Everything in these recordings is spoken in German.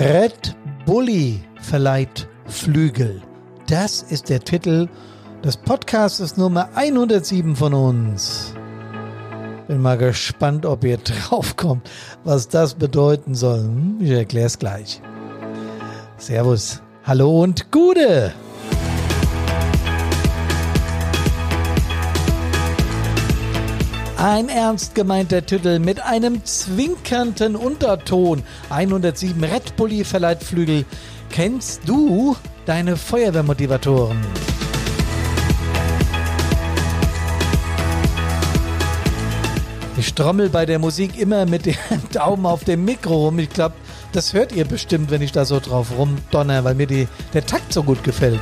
Red Bulli verleiht Flügel. Das ist der Titel des Podcasts Nummer 107 von uns. Bin mal gespannt, ob ihr draufkommt, was das bedeuten soll. Hm, ich erkläre es gleich. Servus, hallo und Gude! Ein ernst gemeinter Titel mit einem zwinkernden Unterton. 107 Red Bulli verleiht Flügel. Kennst du deine Feuerwehrmotivatoren? Ich trommel bei der Musik immer mit dem Daumen auf dem Mikro rum. Ich glaube, das hört ihr bestimmt, wenn ich da so drauf rumdonner, weil mir die, der Takt so gut gefällt.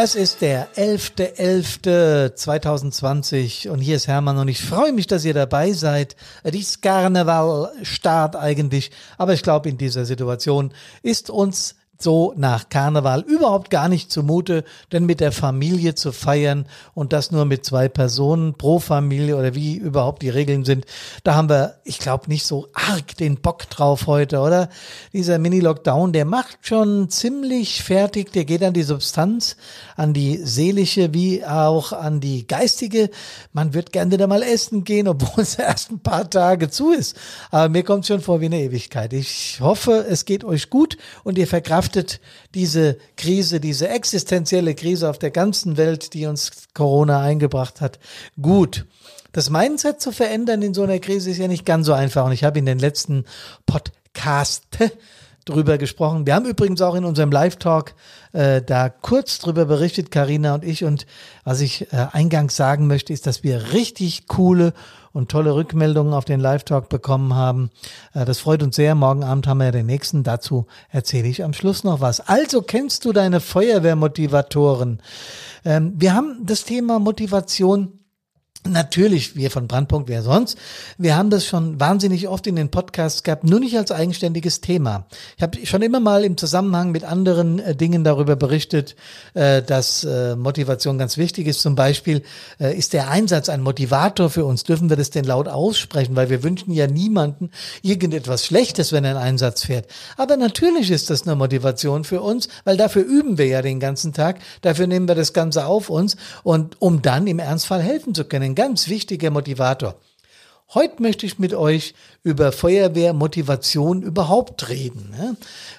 Es ist der 11.11.2020 und hier ist Hermann und ich freue mich, dass ihr dabei seid. Dies Karneval start eigentlich, aber ich glaube, in dieser Situation ist uns so nach Karneval überhaupt gar nicht zumute, denn mit der Familie zu feiern und das nur mit zwei Personen pro Familie oder wie überhaupt die Regeln sind, da haben wir, ich glaube, nicht so arg den Bock drauf heute, oder? Dieser Mini-Lockdown, der macht schon ziemlich fertig, der geht an die Substanz, an die seelische wie auch an die geistige. Man wird gerne da mal essen gehen, obwohl es erst ein paar Tage zu ist. Aber mir kommt schon vor wie eine Ewigkeit. Ich hoffe, es geht euch gut und ihr verkraftet verkraftet diese Krise, diese existenzielle Krise auf der ganzen Welt, die uns Corona eingebracht hat, gut. Das Mindset zu verändern in so einer Krise ist ja nicht ganz so einfach. Und ich habe in den letzten Podcast drüber gesprochen. Wir haben übrigens auch in unserem Live-Talk äh, da kurz drüber berichtet, Karina und ich. Und was ich äh, eingangs sagen möchte, ist, dass wir richtig coole und tolle Rückmeldungen auf den Live-Talk bekommen haben. Äh, das freut uns sehr. Morgen Abend haben wir den nächsten. Dazu erzähle ich am Schluss noch was. Also kennst du deine Feuerwehrmotivatoren? Ähm, wir haben das Thema Motivation Natürlich, wir von Brandpunkt, wer sonst. Wir haben das schon wahnsinnig oft in den Podcasts gehabt, nur nicht als eigenständiges Thema. Ich habe schon immer mal im Zusammenhang mit anderen äh, Dingen darüber berichtet, äh, dass äh, Motivation ganz wichtig ist. Zum Beispiel äh, ist der Einsatz ein Motivator für uns. Dürfen wir das denn laut aussprechen? Weil wir wünschen ja niemanden irgendetwas Schlechtes, wenn er einen Einsatz fährt. Aber natürlich ist das eine Motivation für uns, weil dafür üben wir ja den ganzen Tag. Dafür nehmen wir das Ganze auf uns und um dann im Ernstfall helfen zu können ganz wichtiger Motivator. Heute möchte ich mit euch über Feuerwehrmotivation überhaupt reden. Ne?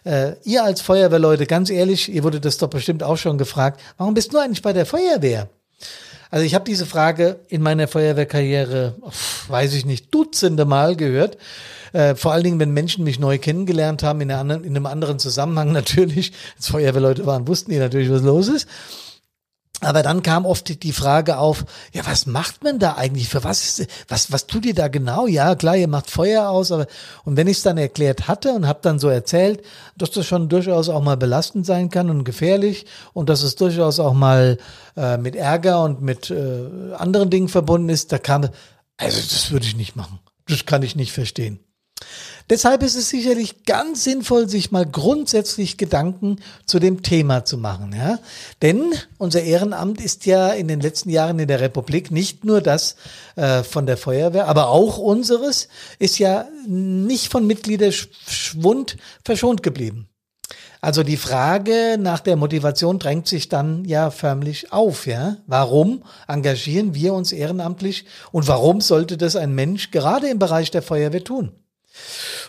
Äh, ihr als Feuerwehrleute, ganz ehrlich, ihr wurdet das doch bestimmt auch schon gefragt, warum bist du eigentlich bei der Feuerwehr? Also ich habe diese Frage in meiner Feuerwehrkarriere, weiß ich nicht, dutzende Mal gehört. Äh, vor allen Dingen, wenn Menschen mich neu kennengelernt haben, in, einer, in einem anderen Zusammenhang natürlich. Als Feuerwehrleute waren, wussten die natürlich, was los ist. Aber dann kam oft die Frage auf, ja, was macht man da eigentlich? Für was, was, was tut ihr da genau? Ja, klar, ihr macht Feuer aus, aber, und wenn ich es dann erklärt hatte und habe dann so erzählt, dass das schon durchaus auch mal belastend sein kann und gefährlich und dass es durchaus auch mal äh, mit Ärger und mit äh, anderen Dingen verbunden ist, da kam, also das würde ich nicht machen. Das kann ich nicht verstehen. Deshalb ist es sicherlich ganz sinnvoll, sich mal grundsätzlich Gedanken zu dem Thema zu machen. Ja? Denn unser Ehrenamt ist ja in den letzten Jahren in der Republik nicht nur das äh, von der Feuerwehr, aber auch unseres ist ja nicht von Mitgliederschwund verschont geblieben. Also die Frage nach der Motivation drängt sich dann ja förmlich auf, ja? Warum engagieren wir uns ehrenamtlich und warum sollte das ein Mensch gerade im Bereich der Feuerwehr tun?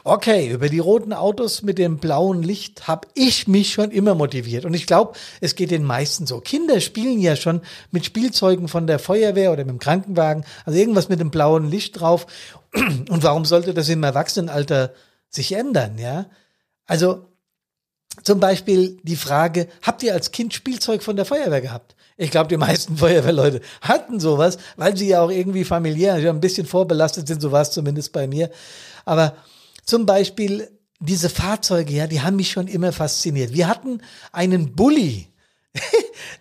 Okay, über die roten Autos mit dem blauen Licht habe ich mich schon immer motiviert. Und ich glaube, es geht den meisten so. Kinder spielen ja schon mit Spielzeugen von der Feuerwehr oder mit dem Krankenwagen, also irgendwas mit dem blauen Licht drauf. Und warum sollte das im Erwachsenenalter sich ändern, ja? Also zum Beispiel die Frage, habt ihr als Kind Spielzeug von der Feuerwehr gehabt? Ich glaube, die meisten Feuerwehrleute hatten sowas, weil sie ja auch irgendwie familiär, ein bisschen vorbelastet sind, so war es zumindest bei mir. Aber zum Beispiel diese Fahrzeuge, ja, die haben mich schon immer fasziniert. Wir hatten einen Bulli.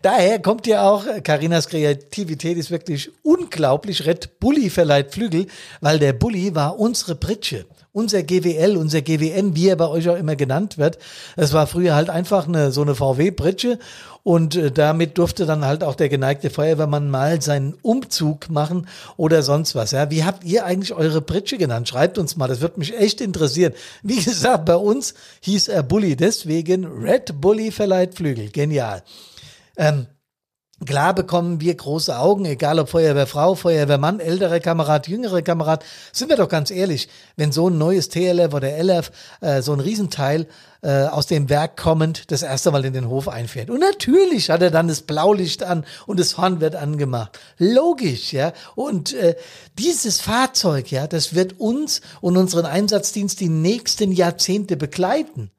Daher kommt ja auch, Karinas Kreativität ist wirklich unglaublich. Red Bulli verleiht Flügel, weil der Bulli war unsere Pritsche. Unser GWL, unser GWN, wie er bei euch auch immer genannt wird. Es war früher halt einfach eine, so eine VW-Pritsche und äh, damit durfte dann halt auch der geneigte Feuerwehrmann mal seinen Umzug machen oder sonst was. Ja, wie habt ihr eigentlich eure Pritsche genannt? Schreibt uns mal, das wird mich echt interessieren. Wie gesagt, bei uns hieß er Bully, deswegen Red Bully verleiht Flügel. Genial. Ähm, Klar bekommen wir große Augen, egal ob Feuerwehrfrau, Feuerwehrmann, ältere Kamerad, jüngere Kamerad. Sind wir doch ganz ehrlich, wenn so ein neues TLF oder LF, äh, so ein Riesenteil äh, aus dem Werk kommend, das erste Mal in den Hof einfährt. Und natürlich hat er dann das Blaulicht an und das Horn wird angemacht. Logisch, ja. Und äh, dieses Fahrzeug, ja, das wird uns und unseren Einsatzdienst die nächsten Jahrzehnte begleiten.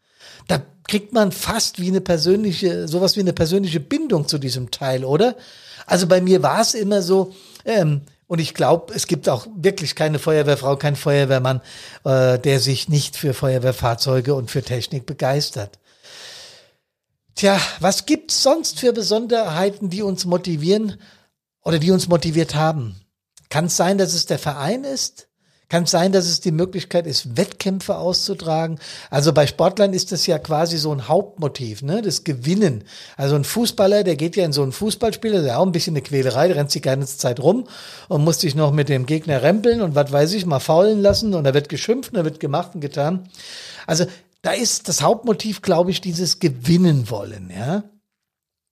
Da kriegt man fast wie eine persönliche, sowas wie eine persönliche Bindung zu diesem Teil, oder? Also bei mir war es immer so, ähm, und ich glaube, es gibt auch wirklich keine Feuerwehrfrau, kein Feuerwehrmann, äh, der sich nicht für Feuerwehrfahrzeuge und für Technik begeistert. Tja, was gibt's sonst für Besonderheiten, die uns motivieren oder die uns motiviert haben? Kann es sein, dass es der Verein ist? Kann es sein, dass es die Möglichkeit ist, Wettkämpfe auszutragen? Also bei Sportlern ist das ja quasi so ein Hauptmotiv, ne? Das Gewinnen. Also ein Fußballer, der geht ja in so ein Fußballspiel, das ist ja auch ein bisschen eine Quälerei, der rennt die ganze Zeit rum und muss sich noch mit dem Gegner rempeln und was weiß ich, mal faulen lassen und da wird geschimpft und da wird gemacht und getan. Also da ist das Hauptmotiv, glaube ich, dieses Gewinnen wollen, ja?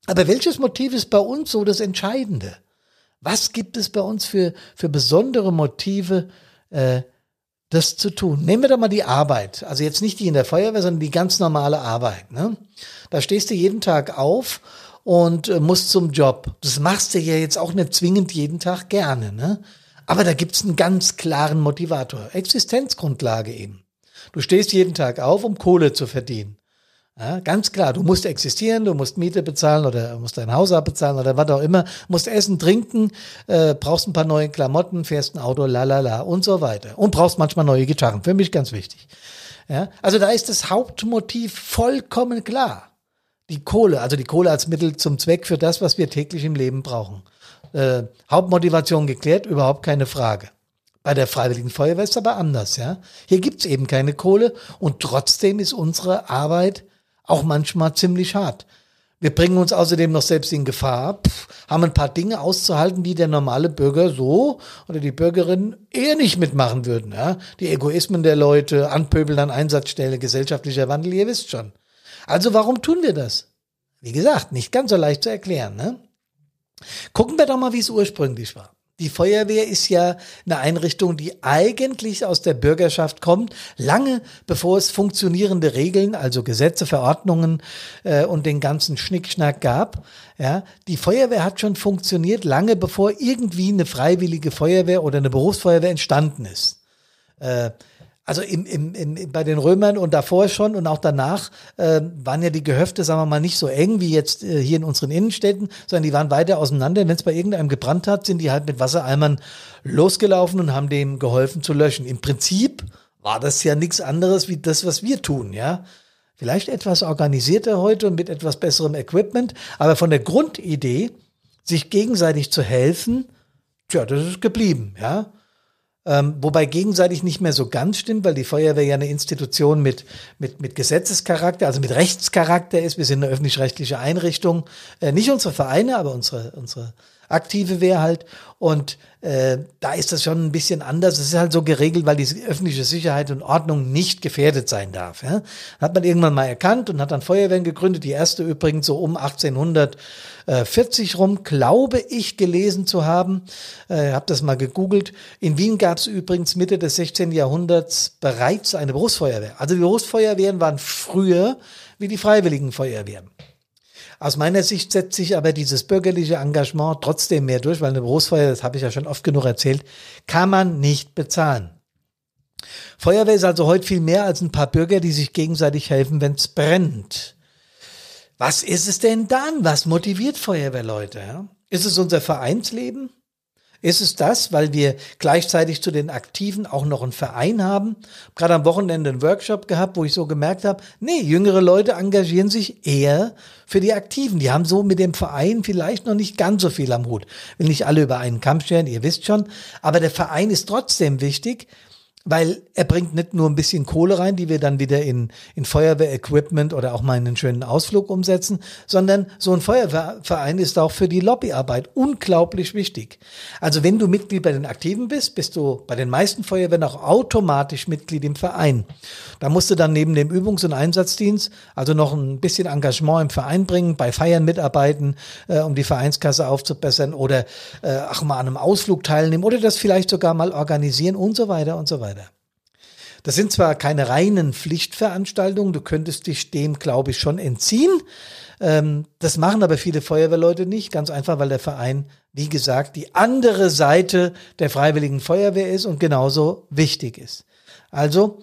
Aber welches Motiv ist bei uns so das Entscheidende? Was gibt es bei uns für, für besondere Motive, äh, das zu tun. Nehmen wir doch mal die Arbeit. Also jetzt nicht die in der Feuerwehr, sondern die ganz normale Arbeit. Ne? Da stehst du jeden Tag auf und äh, musst zum Job. Das machst du ja jetzt auch nicht zwingend jeden Tag gerne. Ne? Aber da gibt's einen ganz klaren Motivator. Existenzgrundlage eben. Du stehst jeden Tag auf, um Kohle zu verdienen. Ja, ganz klar, du musst existieren, du musst Miete bezahlen oder musst dein Haus abbezahlen oder was auch immer, musst essen, trinken, äh, brauchst ein paar neue Klamotten, fährst ein Auto, la la la und so weiter. Und brauchst manchmal neue Gitarren, für mich ganz wichtig. Ja, also da ist das Hauptmotiv vollkommen klar. Die Kohle, also die Kohle als Mittel zum Zweck für das, was wir täglich im Leben brauchen. Äh, Hauptmotivation geklärt, überhaupt keine Frage. Bei der Freiwilligen Feuerwehr ist aber anders, ja. Hier gibt's eben keine Kohle und trotzdem ist unsere Arbeit auch manchmal ziemlich hart. Wir bringen uns außerdem noch selbst in Gefahr, pff, haben ein paar Dinge auszuhalten, die der normale Bürger so oder die Bürgerin eher nicht mitmachen würden. Ja? Die Egoismen der Leute, Anpöbeln an Einsatzstelle, gesellschaftlicher Wandel, ihr wisst schon. Also warum tun wir das? Wie gesagt, nicht ganz so leicht zu erklären. Ne? Gucken wir doch mal, wie es ursprünglich war. Die Feuerwehr ist ja eine Einrichtung, die eigentlich aus der Bürgerschaft kommt, lange bevor es funktionierende Regeln, also Gesetze, Verordnungen äh, und den ganzen Schnickschnack gab. Ja, die Feuerwehr hat schon funktioniert, lange bevor irgendwie eine freiwillige Feuerwehr oder eine Berufsfeuerwehr entstanden ist. Äh, also im, im, im, bei den Römern und davor schon und auch danach äh, waren ja die Gehöfte, sagen wir mal, nicht so eng wie jetzt äh, hier in unseren Innenstädten, sondern die waren weiter auseinander. Wenn es bei irgendeinem gebrannt hat, sind die halt mit Wassereimern losgelaufen und haben dem geholfen zu löschen. Im Prinzip war das ja nichts anderes wie das, was wir tun, ja. Vielleicht etwas organisierter heute und mit etwas besserem Equipment, aber von der Grundidee, sich gegenseitig zu helfen, tja, das ist geblieben, ja. Ähm, wobei gegenseitig nicht mehr so ganz stimmt, weil die Feuerwehr ja eine Institution mit, mit, mit Gesetzescharakter, also mit Rechtscharakter ist. Wir sind eine öffentlich-rechtliche Einrichtung. Äh, nicht unsere Vereine, aber unsere, unsere aktive Wehr halt. Und äh, da ist das schon ein bisschen anders. Es ist halt so geregelt, weil die öffentliche Sicherheit und Ordnung nicht gefährdet sein darf. Ja? Hat man irgendwann mal erkannt und hat dann Feuerwehren gegründet. Die erste übrigens so um 1840 rum, glaube ich, gelesen zu haben. Äh, habe das mal gegoogelt. In Wien gab es übrigens Mitte des 16. Jahrhunderts bereits eine Berufsfeuerwehr. Also die Berufsfeuerwehren waren früher wie die Freiwilligen Feuerwehren. Aus meiner Sicht setzt sich aber dieses bürgerliche Engagement trotzdem mehr durch, weil eine Berufsfeuer, das habe ich ja schon oft genug erzählt, kann man nicht bezahlen. Feuerwehr ist also heute viel mehr als ein paar Bürger, die sich gegenseitig helfen, wenn es brennt. Was ist es denn dann? Was motiviert Feuerwehrleute? Ist es unser Vereinsleben? Ist es das, weil wir gleichzeitig zu den Aktiven auch noch einen Verein haben? Gerade am Wochenende einen Workshop gehabt, wo ich so gemerkt habe, nee, jüngere Leute engagieren sich eher für die Aktiven. Die haben so mit dem Verein vielleicht noch nicht ganz so viel am Hut. Will nicht alle über einen Kamm scheren, ihr wisst schon. Aber der Verein ist trotzdem wichtig, weil er bringt nicht nur ein bisschen Kohle rein, die wir dann wieder in, in Feuerwehrequipment oder auch mal in einen schönen Ausflug umsetzen, sondern so ein Feuerwehrverein ist auch für die Lobbyarbeit unglaublich wichtig. Also wenn du Mitglied bei den Aktiven bist, bist du bei den meisten Feuerwehren auch automatisch Mitglied im Verein. Da musst du dann neben dem Übungs- und Einsatzdienst also noch ein bisschen Engagement im Verein bringen, bei Feiern mitarbeiten, äh, um die Vereinskasse aufzubessern oder äh, auch mal an einem Ausflug teilnehmen oder das vielleicht sogar mal organisieren und so weiter und so weiter. Das sind zwar keine reinen Pflichtveranstaltungen, du könntest dich dem, glaube ich, schon entziehen. Ähm, das machen aber viele Feuerwehrleute nicht, ganz einfach, weil der Verein, wie gesagt, die andere Seite der freiwilligen Feuerwehr ist und genauso wichtig ist. Also,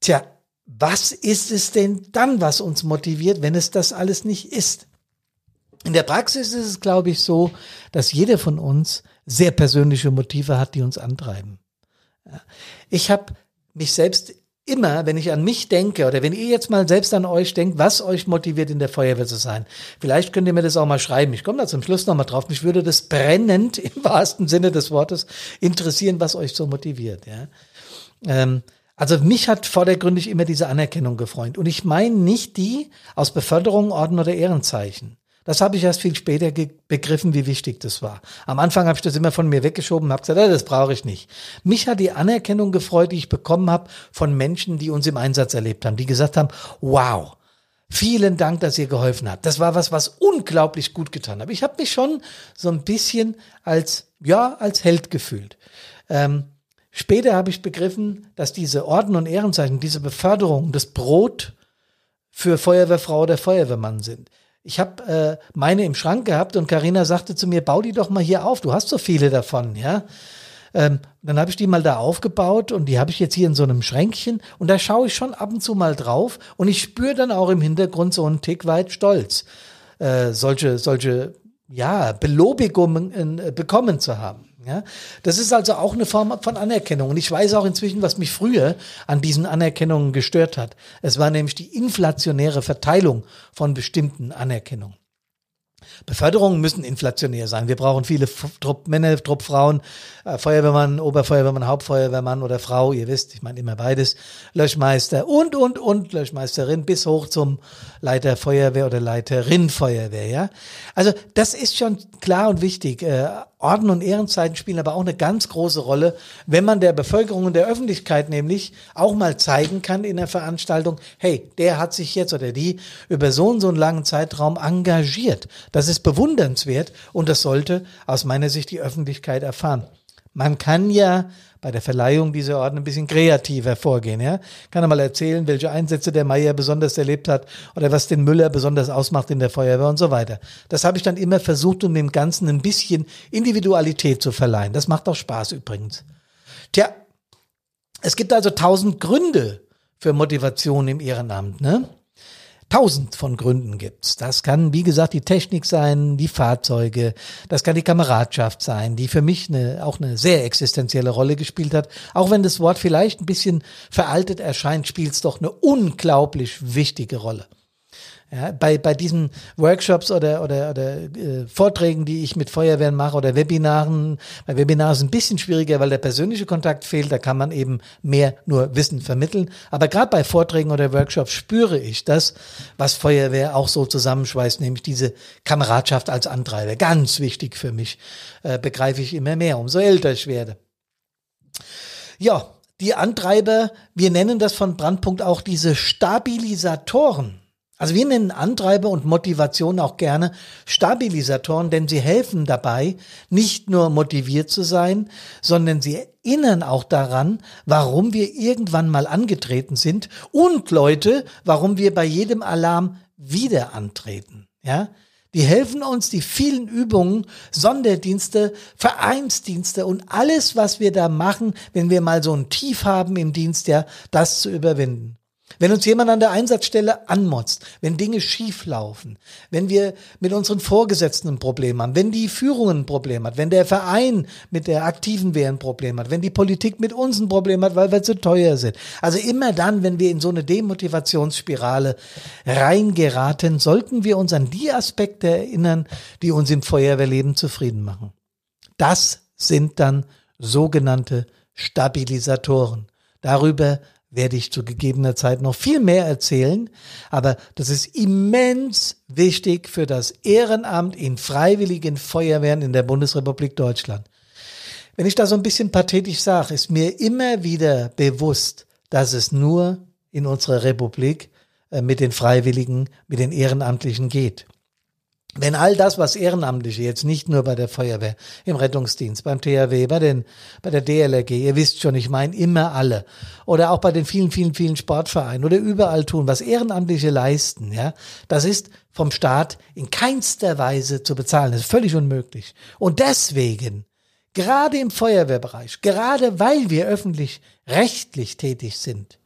tja, was ist es denn dann, was uns motiviert, wenn es das alles nicht ist? In der Praxis ist es, glaube ich, so, dass jeder von uns sehr persönliche Motive hat, die uns antreiben. Ich habe mich selbst immer, wenn ich an mich denke oder wenn ihr jetzt mal selbst an euch denkt, was euch motiviert, in der Feuerwehr zu sein. Vielleicht könnt ihr mir das auch mal schreiben. Ich komme da zum Schluss nochmal drauf. Mich würde das brennend im wahrsten Sinne des Wortes interessieren, was euch so motiviert. Ja? Ähm, also mich hat vordergründig immer diese Anerkennung gefreut. Und ich meine nicht die aus Beförderung, Orden oder Ehrenzeichen. Das habe ich erst viel später begriffen, wie wichtig das war. Am Anfang habe ich das immer von mir weggeschoben habe gesagt, das brauche ich nicht. Mich hat die Anerkennung gefreut, die ich bekommen habe von Menschen, die uns im Einsatz erlebt haben, die gesagt haben, wow, Vielen Dank, dass ihr geholfen habt. Das war was, was unglaublich gut getan hat. Ich habe mich schon so ein bisschen als, ja, als Held gefühlt. Ähm, später habe ich begriffen, dass diese Orden und Ehrenzeichen, diese Beförderung, das Brot für Feuerwehrfrau oder Feuerwehrmann sind ich habe äh, meine im Schrank gehabt und Karina sagte zu mir, bau die doch mal hier auf, du hast so viele davon, ja. Ähm, dann habe ich die mal da aufgebaut und die habe ich jetzt hier in so einem Schränkchen und da schaue ich schon ab und zu mal drauf und ich spüre dann auch im Hintergrund so einen Tick weit Stolz, äh, solche, solche, ja, Belobigungen äh, bekommen zu haben. Ja, das ist also auch eine Form von Anerkennung. Und ich weiß auch inzwischen, was mich früher an diesen Anerkennungen gestört hat. Es war nämlich die inflationäre Verteilung von bestimmten Anerkennungen. Beförderungen müssen inflationär sein. Wir brauchen viele Truppmänner, Truppfrauen, äh, Feuerwehrmann, Oberfeuerwehrmann, Hauptfeuerwehrmann oder Frau, ihr wisst, ich meine immer beides, Löschmeister und, und, und, Löschmeisterin bis hoch zum Leiter Feuerwehr oder Leiterin Feuerwehr, ja. Also das ist schon klar und wichtig. Äh, Orden und Ehrenzeiten spielen aber auch eine ganz große Rolle, wenn man der Bevölkerung und der Öffentlichkeit nämlich auch mal zeigen kann in der Veranstaltung, hey, der hat sich jetzt oder die über so und so einen langen Zeitraum engagiert. Das ist bewundernswert und das sollte aus meiner Sicht die Öffentlichkeit erfahren. Man kann ja bei der Verleihung dieser Orden ein bisschen kreativer vorgehen. Ja? Kann er mal erzählen, welche Einsätze der Meier besonders erlebt hat oder was den Müller besonders ausmacht in der Feuerwehr und so weiter. Das habe ich dann immer versucht, um dem Ganzen ein bisschen Individualität zu verleihen. Das macht auch Spaß übrigens. Tja, es gibt also tausend Gründe für Motivation im Ehrenamt. Ne? Tausend von Gründen gibt's. Das kann, wie gesagt, die Technik sein, die Fahrzeuge, das kann die Kameradschaft sein, die für mich eine, auch eine sehr existenzielle Rolle gespielt hat. Auch wenn das Wort vielleicht ein bisschen veraltet erscheint, spielt es doch eine unglaublich wichtige Rolle. Ja, bei, bei diesen Workshops oder, oder, oder äh, Vorträgen, die ich mit Feuerwehren mache oder Webinaren, bei Webinaren ist es ein bisschen schwieriger, weil der persönliche Kontakt fehlt, da kann man eben mehr nur Wissen vermitteln. Aber gerade bei Vorträgen oder Workshops spüre ich das, was Feuerwehr auch so zusammenschweißt, nämlich diese Kameradschaft als Antreiber. Ganz wichtig für mich, äh, begreife ich immer mehr, umso älter ich werde. Ja, die Antreiber, wir nennen das von Brandpunkt auch diese Stabilisatoren. Also wir nennen Antreiber und Motivation auch gerne Stabilisatoren, denn sie helfen dabei, nicht nur motiviert zu sein, sondern sie erinnern auch daran, warum wir irgendwann mal angetreten sind und Leute, warum wir bei jedem Alarm wieder antreten. Ja? Die helfen uns, die vielen Übungen, Sonderdienste, Vereinsdienste und alles, was wir da machen, wenn wir mal so ein Tief haben im Dienst, ja, das zu überwinden. Wenn uns jemand an der Einsatzstelle anmotzt, wenn Dinge schief laufen, wenn wir mit unseren Vorgesetzten ein Problem haben, wenn die Führung ein Problem hat, wenn der Verein mit der aktiven Wehr ein Problem hat, wenn die Politik mit uns ein Problem hat, weil wir zu teuer sind. Also immer dann, wenn wir in so eine Demotivationsspirale reingeraten, sollten wir uns an die Aspekte erinnern, die uns im Feuerwehrleben zufrieden machen. Das sind dann sogenannte Stabilisatoren. Darüber werde ich zu gegebener Zeit noch viel mehr erzählen, aber das ist immens wichtig für das Ehrenamt in freiwilligen Feuerwehren in der Bundesrepublik Deutschland. Wenn ich da so ein bisschen pathetisch sage, ist mir immer wieder bewusst, dass es nur in unserer Republik äh, mit den Freiwilligen, mit den Ehrenamtlichen geht. Wenn all das, was Ehrenamtliche jetzt nicht nur bei der Feuerwehr, im Rettungsdienst, beim THW, bei den, bei der DLRG, ihr wisst schon, ich meine immer alle, oder auch bei den vielen, vielen, vielen Sportvereinen oder überall tun, was Ehrenamtliche leisten, ja, das ist vom Staat in keinster Weise zu bezahlen. Das ist völlig unmöglich. Und deswegen, gerade im Feuerwehrbereich, gerade weil wir öffentlich rechtlich tätig sind,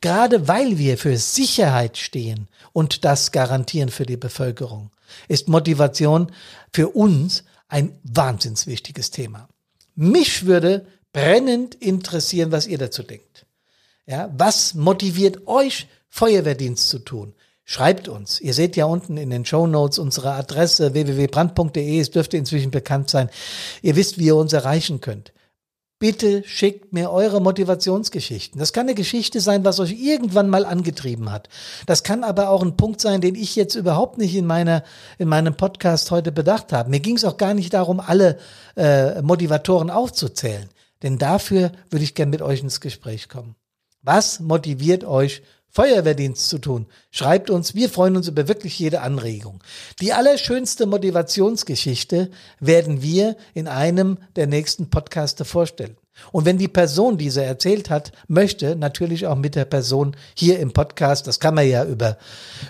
gerade weil wir für Sicherheit stehen und das garantieren für die Bevölkerung, ist Motivation für uns ein wahnsinns wichtiges Thema. Mich würde brennend interessieren, was ihr dazu denkt. Ja, was motiviert euch, Feuerwehrdienst zu tun? Schreibt uns. Ihr seht ja unten in den Show Notes unsere Adresse www.brand.de. Es dürfte inzwischen bekannt sein. Ihr wisst, wie ihr uns erreichen könnt. Bitte schickt mir eure Motivationsgeschichten. Das kann eine Geschichte sein, was euch irgendwann mal angetrieben hat. Das kann aber auch ein Punkt sein, den ich jetzt überhaupt nicht in meiner in meinem Podcast heute bedacht habe. Mir ging es auch gar nicht darum, alle äh, Motivatoren aufzuzählen, denn dafür würde ich gern mit euch ins Gespräch kommen. Was motiviert euch Feuerwehrdienst zu tun. Schreibt uns, wir freuen uns über wirklich jede Anregung. Die allerschönste Motivationsgeschichte werden wir in einem der nächsten Podcaste vorstellen. Und wenn die Person, die sie erzählt hat, möchte, natürlich auch mit der Person hier im Podcast, das kann man ja über,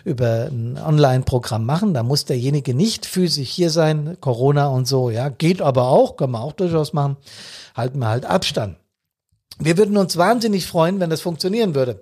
über ein Online-Programm machen, da muss derjenige nicht physisch hier sein, Corona und so, ja, geht aber auch, kann man auch durchaus machen, halten wir halt Abstand. Wir würden uns wahnsinnig freuen, wenn das funktionieren würde.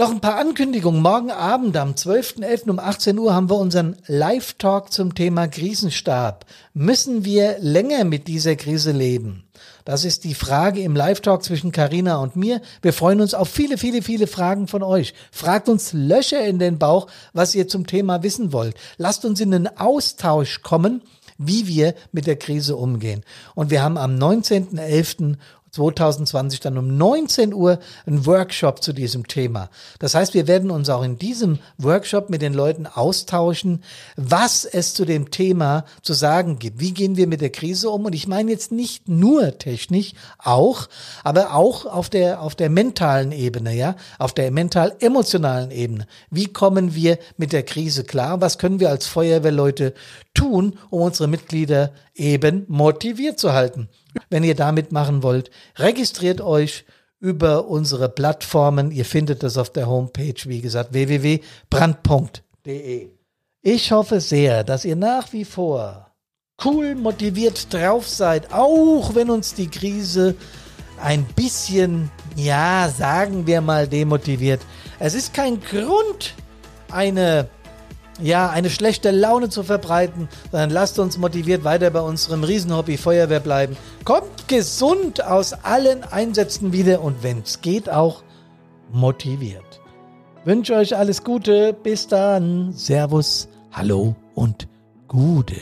Noch ein paar Ankündigungen. Morgen Abend am 12.11. um 18 Uhr haben wir unseren Live-Talk zum Thema Krisenstab. Müssen wir länger mit dieser Krise leben? Das ist die Frage im Live-Talk zwischen Karina und mir. Wir freuen uns auf viele, viele, viele Fragen von euch. Fragt uns Löcher in den Bauch, was ihr zum Thema wissen wollt. Lasst uns in den Austausch kommen wie wir mit der Krise umgehen. Und wir haben am 19.11. 2020 dann um 19 Uhr ein Workshop zu diesem Thema. Das heißt, wir werden uns auch in diesem Workshop mit den Leuten austauschen, was es zu dem Thema zu sagen gibt. Wie gehen wir mit der Krise um? Und ich meine jetzt nicht nur technisch, auch, aber auch auf der, auf der mentalen Ebene, ja, auf der mental-emotionalen Ebene. Wie kommen wir mit der Krise klar? Was können wir als Feuerwehrleute tun, um unsere Mitglieder eben motiviert zu halten? Wenn ihr damit machen wollt, registriert euch über unsere Plattformen. Ihr findet das auf der Homepage, wie gesagt, www.brand.de. Ich hoffe sehr, dass ihr nach wie vor cool motiviert drauf seid, auch wenn uns die Krise ein bisschen, ja, sagen wir mal, demotiviert. Es ist kein Grund, eine ja, eine schlechte Laune zu verbreiten, sondern lasst uns motiviert weiter bei unserem Riesenhobby Feuerwehr bleiben. Kommt gesund aus allen Einsätzen wieder und wenn es geht auch motiviert. Wünsche euch alles Gute, bis dann, Servus, Hallo und Gude.